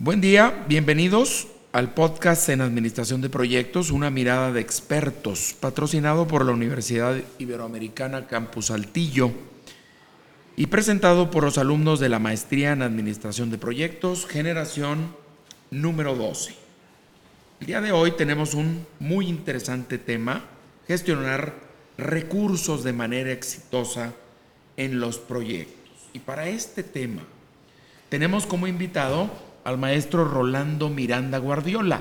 Buen día, bienvenidos al podcast en Administración de Proyectos, una mirada de expertos, patrocinado por la Universidad Iberoamericana Campus Saltillo y presentado por los alumnos de la Maestría en Administración de Proyectos, generación número 12. El día de hoy tenemos un muy interesante tema, gestionar recursos de manera exitosa en los proyectos. Y para este tema tenemos como invitado al maestro Rolando Miranda Guardiola.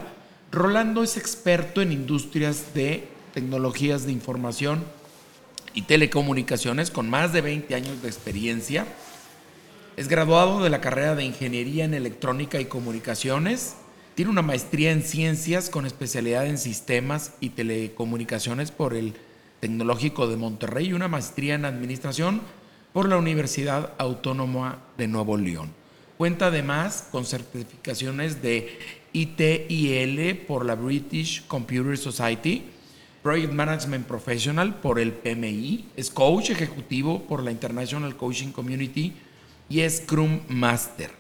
Rolando es experto en industrias de tecnologías de información y telecomunicaciones con más de 20 años de experiencia. Es graduado de la carrera de Ingeniería en Electrónica y Comunicaciones. Tiene una maestría en Ciencias con especialidad en Sistemas y Telecomunicaciones por el Tecnológico de Monterrey y una maestría en Administración por la Universidad Autónoma de Nuevo León. Cuenta además con certificaciones de ITIL por la British Computer Society, Project Management Professional por el PMI, es coach ejecutivo por la International Coaching Community y Scrum Master.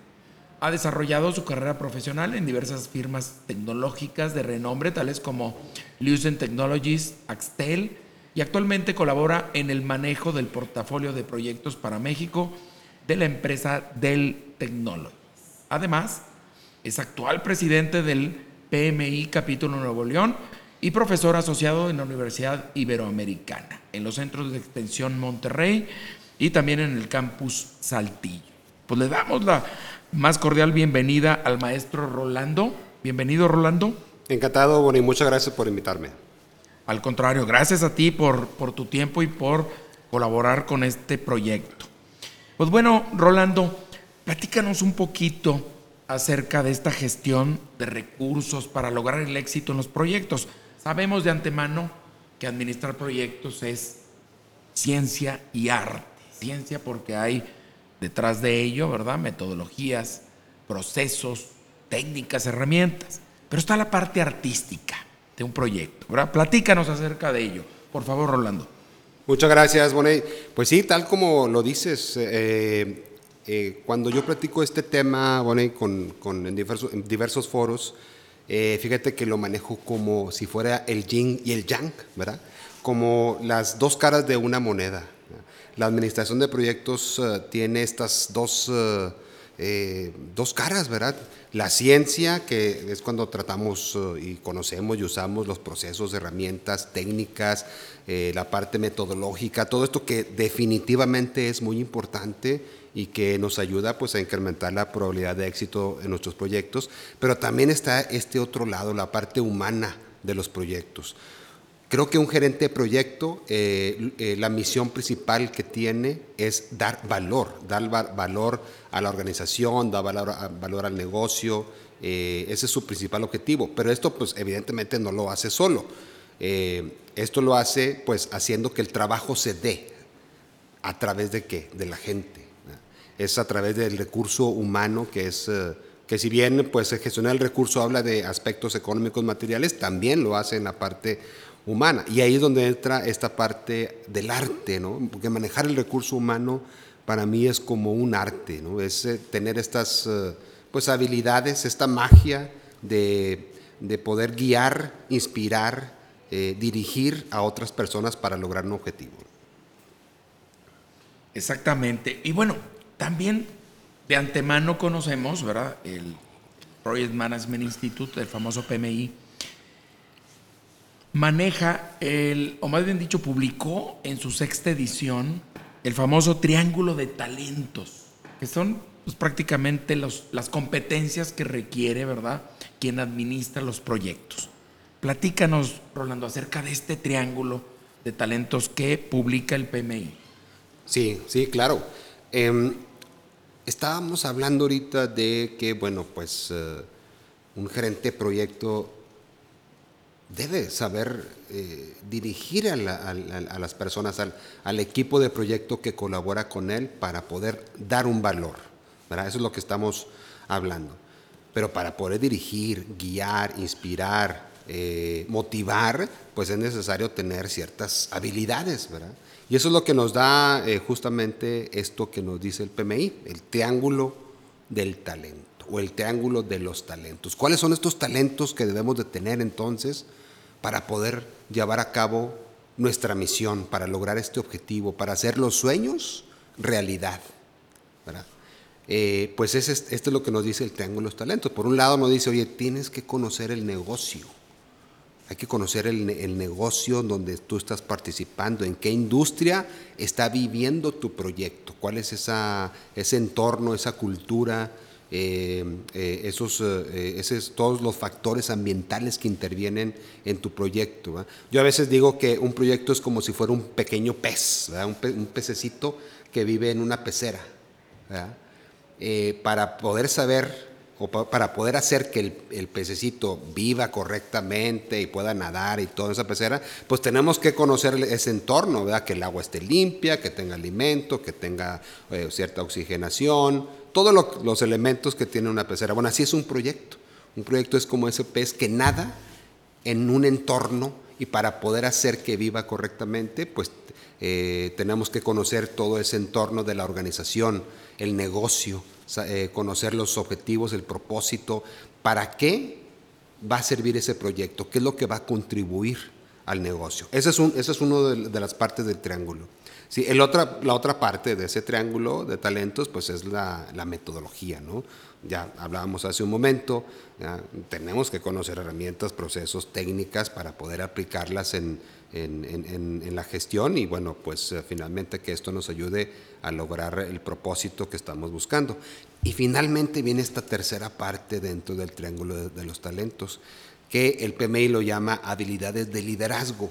Ha desarrollado su carrera profesional en diversas firmas tecnológicas de renombre, tales como Lucent Technologies, Axtel, y actualmente colabora en el manejo del portafolio de proyectos para México de la empresa Dell Technologies. Además, es actual presidente del PMI Capítulo Nuevo León y profesor asociado en la Universidad Iberoamericana, en los centros de extensión Monterrey y también en el campus Saltillo. Pues le damos la más cordial bienvenida al maestro Rolando. Bienvenido, Rolando. Encantado, Bonnie, muchas gracias por invitarme. Al contrario, gracias a ti por, por tu tiempo y por colaborar con este proyecto. Pues bueno, Rolando, platícanos un poquito acerca de esta gestión de recursos para lograr el éxito en los proyectos. Sabemos de antemano que administrar proyectos es ciencia y arte. Ciencia porque hay detrás de ello, ¿verdad? Metodologías, procesos, técnicas, herramientas. Pero está la parte artística de un proyecto, ¿verdad? Platícanos acerca de ello. Por favor, Rolando. Muchas gracias, Bonet. Pues sí, tal como lo dices, eh, eh, cuando yo platico este tema, Bonet, con, en, diversos, foros, eh, fíjate que lo manejo como si fuera el yin y el yang, ¿verdad? Como las dos caras de una moneda. La administración de proyectos tiene estas dos, dos caras, ¿verdad? La ciencia, que es cuando tratamos y conocemos y usamos los procesos, herramientas, técnicas, eh, la parte metodológica, todo esto que definitivamente es muy importante y que nos ayuda pues a incrementar la probabilidad de éxito en nuestros proyectos, pero también está este otro lado, la parte humana de los proyectos. Creo que un gerente de proyecto, eh, eh, la misión principal que tiene es dar valor, dar valor a la organización, dar valor, valor al negocio, ese es su principal objetivo, pero esto pues evidentemente no lo hace solo eh, esto lo hace pues haciendo que el trabajo se dé a través de qué? De la gente. Es a través del recurso humano que es... Eh, que si bien pues gestionar el recurso habla de aspectos económicos materiales, también lo hace en la parte humana. Y ahí es donde entra esta parte del arte, ¿no? Porque manejar el recurso humano para mí es como un arte, ¿no? Es eh, tener estas pues habilidades, esta magia de, de poder guiar, inspirar, eh, dirigir a otras personas para lograr un objetivo. Exactamente. Y bueno, también de antemano conocemos, ¿verdad? El Project Management Institute, el famoso PMI, maneja el, o más bien dicho, publicó en su sexta edición el famoso Triángulo de Talentos, que son pues, prácticamente los, las competencias que requiere, ¿verdad?, quien administra los proyectos. Platícanos, Rolando, acerca de este triángulo de talentos que publica el PMI. Sí, sí, claro. Em, estábamos hablando ahorita de que, bueno, pues eh, un gerente de proyecto debe saber eh, dirigir a, las personas, al, equipo de proyecto que colabora con él para poder dar un valor. Eso es lo que estamos hablando. Pero para poder dirigir, guiar, inspirar, eh, motivar, pues es necesario tener ciertas habilidades, ¿verdad? Y eso es lo que nos da eh, justamente esto que nos dice el PMI, el triángulo del talento. O el triángulo de los talentos. ¿Cuáles son estos talentos que debemos de tener entonces para poder llevar a cabo nuestra misión, para lograr este objetivo, para hacer los sueños realidad? Eh, pues esto es lo que nos dice el triángulo de los talentos. Por un lado nos dice, oye, tienes que conocer el negocio. Hay que conocer el, negocio donde tú estás participando, en qué industria está viviendo tu proyecto, cuál es esa, ese entorno, esa cultura, eh, eh, esos, esos, todos los factores ambientales que intervienen en tu proyecto. Yo a veces digo que un proyecto es como si fuera un pequeño pez, un, pececito que vive en una pecera. Eh, para poder saber o para poder hacer que el, pececito viva correctamente y pueda nadar y toda esa pecera, pues tenemos que conocer ese entorno, ¿verdad? que el agua esté limpia, que tenga alimento, que tenga eh, cierta oxigenación, todos los elementos que tiene una pecera. Bueno, así es un proyecto. Un proyecto es como ese pez que nada en un entorno y para poder hacer que viva correctamente, pues eh, tenemos que conocer todo ese entorno de la organización, el negocio, eh, conocer los objetivos, el propósito, para qué va a servir ese proyecto, qué es lo que va a contribuir al negocio. Ese es, un, ese es uno de, las partes del triángulo. Sí, la otra parte de ese triángulo de talentos, pues es la, metodología, ¿no? Ya hablábamos hace un momento, tenemos que conocer herramientas, procesos, técnicas para poder aplicarlas en, la gestión y bueno, pues eh, finalmente que esto nos ayude a lograr el propósito que estamos buscando. Y finalmente viene esta tercera parte dentro del triángulo de, los talentos, que el PMI lo llama habilidades de liderazgo.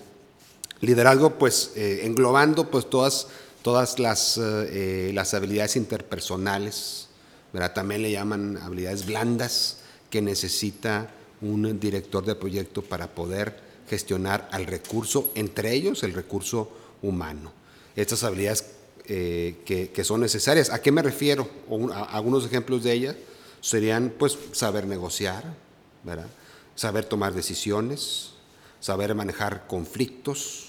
Liderazgo pues eh, englobando pues todas, todas las, eh, las habilidades interpersonales, ¿verdad? también le llaman habilidades blandas que necesita un director de proyecto para poder gestionar al recurso, entre ellos el recurso humano. Estas habilidades eh, que, son necesarias. ¿A qué me refiero? algunos ejemplos de ellas serían pues saber negociar, ¿verdad? saber tomar decisiones, saber manejar conflictos,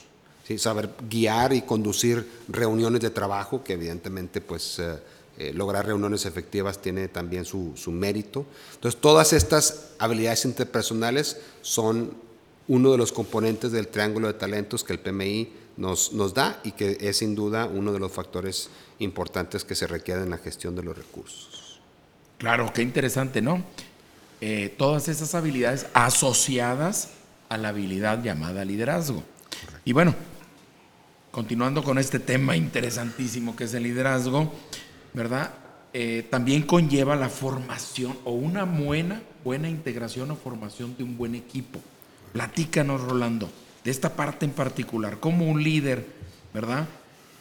saber guiar y conducir reuniones de trabajo, que evidentemente pues eh, eh, lograr reuniones efectivas tiene también su, su mérito. Entonces todas estas habilidades interpersonales son uno de los componentes del triángulo de talentos que el PMI nos, nos da y que es sin duda uno de los factores importantes que se requieren en la gestión de los recursos. Claro, qué interesante, ¿no? Eh, todas esas habilidades asociadas a la habilidad llamada liderazgo. Y bueno, continuando con este tema interesantísimo que es el liderazgo, ¿verdad? Eh, también conlleva la formación o una buena, buena integración o formación de un buen equipo. Platícanos, Rolando, de esta parte en particular, cómo un líder, ¿verdad?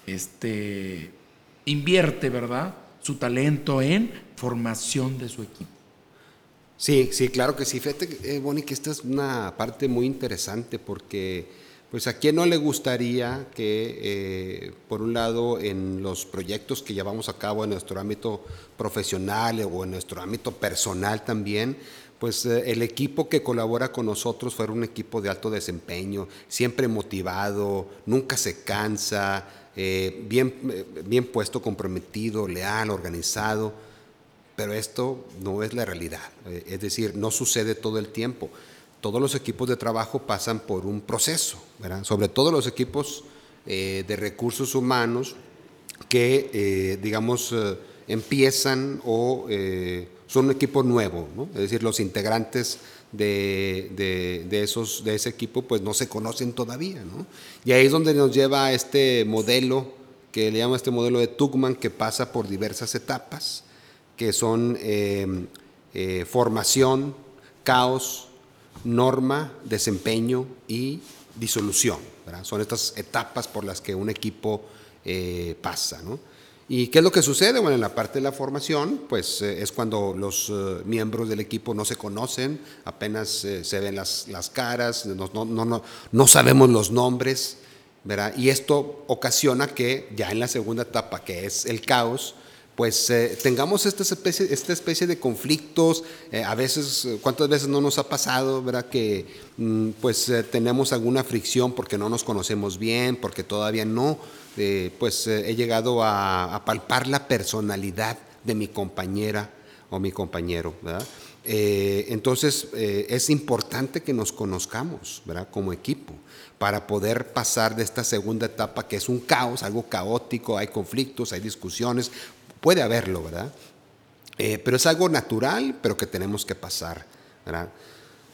Este, invierte, ¿verdad? Su talento en formación de su equipo. Sí, sí, claro que sí. Fíjate, eh, Bonnie, que esta es una parte muy interesante porque, pues, ¿a quién no le gustaría que, eh, por un lado, en los proyectos que llevamos a cabo en nuestro ámbito profesional o en nuestro ámbito personal también, pues eh, el equipo que colabora con nosotros fuera un equipo de alto desempeño, siempre motivado, nunca se cansa, eh, bien, bien puesto, comprometido, leal, organizado. Pero esto no es la realidad, es decir, no sucede todo el tiempo. Todos los equipos de trabajo pasan por un proceso, sobre todo los equipos de recursos humanos que, digamos, empiezan o son un equipo nuevo, es decir, los integrantes de, esos, de ese equipo pues no se conocen todavía. Y ahí es donde nos lleva este modelo, que le llamo este modelo de Tugman, que pasa por diversas etapas, que son em, eh, formación, caos, norma, desempeño y disolución. Son estas etapas por las que un equipo eh, pasa. ¿no? ¿Y qué es lo que sucede? Bueno, en la parte de la formación, pues eh, es cuando los eh, miembros del equipo no se conocen, apenas eh, se ven las, las caras, no, no, no, no, sabemos los nombres, ¿verdad? Y esto ocasiona que ya en la segunda etapa, que es el caos, pues tengamos esta especie, esta especie de conflictos, a veces, ¿cuántas veces no nos ha pasado, verdad? Que mm, pues tenemos alguna fricción porque no nos conocemos bien, porque todavía no pues eh, he llegado a, palpar la personalidad de mi compañera o mi compañero. Eh, entonces eh, es importante que nos conozcamos ¿verdad? como equipo para poder pasar de esta segunda etapa que es un caos, algo caótico, hay conflictos, hay discusiones, puede haberlo, ¿verdad? Eh, pero es algo natural, pero que tenemos que pasar, ¿verdad?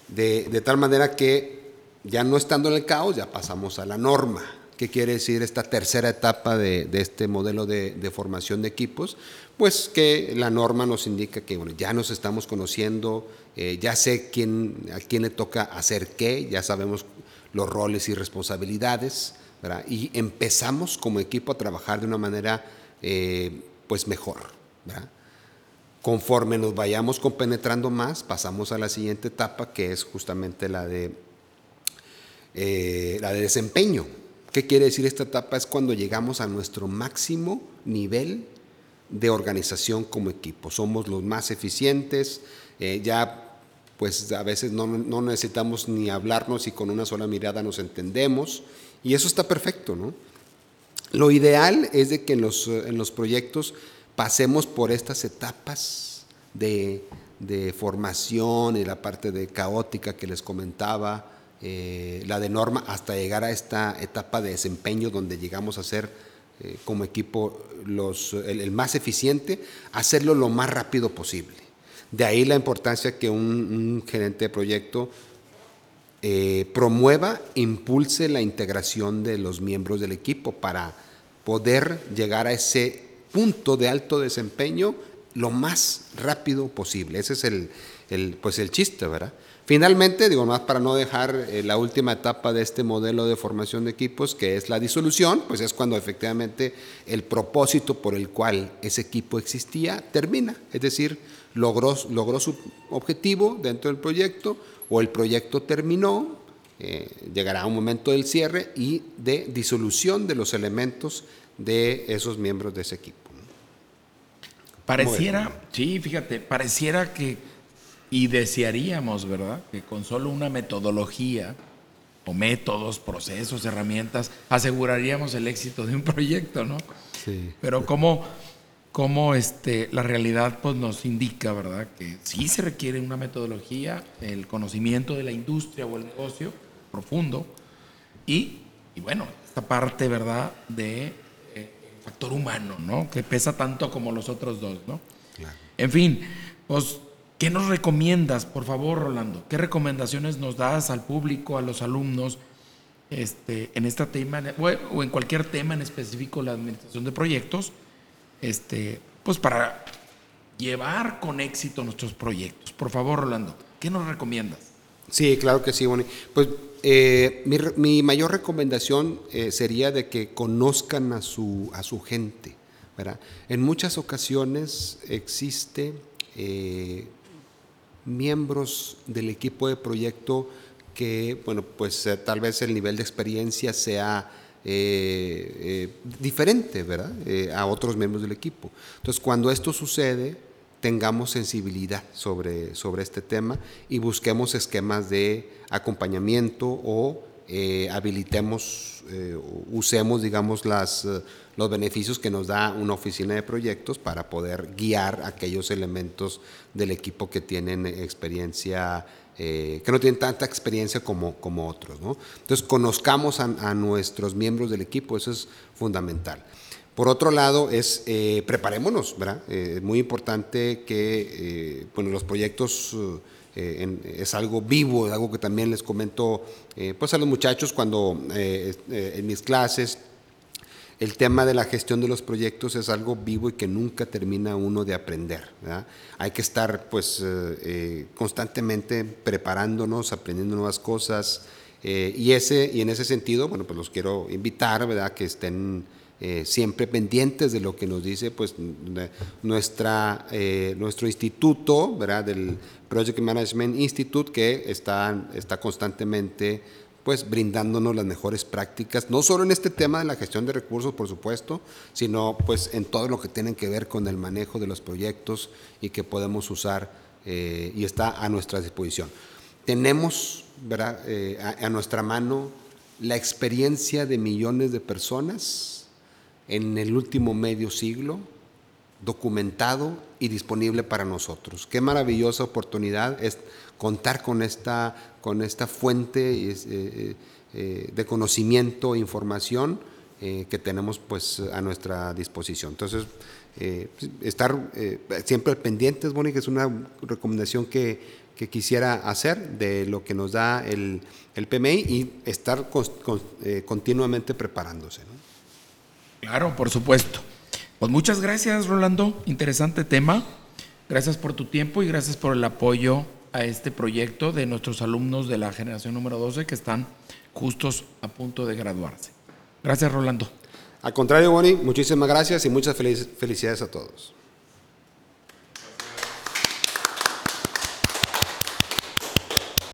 De, tal manera que ya no estando en el caos, ya pasamos a la norma, ¿Qué quiere decir esta tercera etapa de, este modelo de, formación de equipos? Pues que la norma nos indica que ya nos estamos conociendo, eh, ya sé quién, a quién le toca hacer qué, ya sabemos los roles y responsabilidades, y empezamos como equipo a trabajar de una manera eh, pues mejor. Conforme nos vayamos compenetrando más, pasamos a la siguiente etapa, que es justamente la de, eh, la de desempeño. ¿Qué quiere decir esta etapa? Es cuando llegamos a nuestro máximo nivel de organización como equipo. Somos los más eficientes, eh, ya pues a veces no, necesitamos ni hablarnos y con una sola mirada nos entendemos y eso está perfecto, ¿no? Lo ideal es de que en los, en los proyectos pasemos por estas etapas de, de formación y la parte de caótica que les comentaba, eh, la de norma hasta llegar a esta etapa de desempeño donde llegamos a ser eh, como equipo los, el, más eficiente, hacerlo lo más rápido posible. De ahí la importancia que un, gerente de proyecto eh, promueva, impulse la integración de los miembros del equipo para poder llegar a ese punto de alto desempeño lo más rápido posible. Ese es el, el pues el chiste, ¿verdad? Finalmente, digo más para no dejar eh, la última etapa de este modelo de formación de equipos, que es la disolución, pues es cuando efectivamente el propósito por el cual ese equipo existía termina, es decir, logró, logró su objetivo dentro del proyecto o el proyecto terminó, eh, llegará un momento del cierre y de disolución de los elementos de esos miembros de ese equipo. Pareciera, sí, fíjate, pareciera que y desearíamos, ¿verdad?, que con solo una metodología o métodos, procesos, herramientas, aseguraríamos el éxito de un proyecto, ¿no? Sí. Pero como, como este, la realidad pues, nos indica, ¿verdad?, que sí se requiere una metodología, el conocimiento de la industria o el negocio profundo y, y bueno, esta parte, ¿verdad?, de eh, factor humano, ¿no? Que pesa tanto como los otros dos, ¿no? Claro. En fin, pues ¿Qué nos recomiendas, por favor, Rolando? ¿Qué recomendaciones nos das al público, a los alumnos, este, en este tema, o en cualquier tema en específico, la administración de proyectos, este, pues para llevar con éxito nuestros proyectos? Por favor, Rolando, ¿qué nos recomiendas? Sí, claro que sí, Bonnie. Pues eh, mi, mayor recomendación eh, sería de que conozcan a su, a su gente. En muchas ocasiones existe eh, miembros del equipo de proyecto que, bueno, pues eh, tal vez el nivel de experiencia sea eh, eh, diferente, ¿verdad? a otros miembros del equipo. Entonces, cuando esto sucede, tengamos sensibilidad sobre, sobre este tema y busquemos esquemas de acompañamiento o habilitemos, usemos, digamos, las los beneficios que nos da una oficina de proyectos para poder guiar aquellos elementos del equipo que tienen experiencia, eh, que no tienen tanta experiencia como, como otros. ¿no? Entonces, conozcamos a, nuestros miembros del equipo, eso es fundamental. Por otro lado, es eh, preparémonos, ¿verdad? Eh, es muy importante que bueno, los proyectos es algo vivo, es algo que también les comento pues a los muchachos cuando en mis clases el tema de la gestión de los proyectos es algo vivo y que nunca termina uno de aprender. Hay que estar pues eh, eh, constantemente preparándonos, aprendiendo nuevas cosas eh, y, ese, y en ese sentido, bueno, pues los quiero invitar, ¿verdad? Que estén siempre pendientes de lo que nos dice pues nuestra, nuestro instituto, ¿verdad? Del Project Management Institute que está, está constantemente pues brindándonos las mejores prácticas, no solo en este tema de la gestión de recursos, por supuesto, sino pues en todo lo que tiene que ver con el manejo de los proyectos y que podemos usar eh, y está a nuestra disposición. Tenemos eh, a, nuestra mano la experiencia de millones de personas en el último medio siglo documentado y disponible para nosotros. Qué maravillosa oportunidad es contar con esta, con esta fuente eh, eh, eh, de conocimiento e información que tenemos pues, a nuestra disposición. Entonces, estar siempre pendientes, Bonnie, que es una recomendación que, quisiera hacer de lo que nos da el PMI y estar continuamente preparándose. Claro, por supuesto. Pues muchas gracias, Rolando. Interesante tema. Gracias por tu tiempo y gracias por el apoyo a este proyecto de nuestros alumnos de la generación número 12 que están justos a punto de graduarse. Gracias, Rolando. Al contrario, Bonnie, muchísimas gracias y muchas felicidades a todos.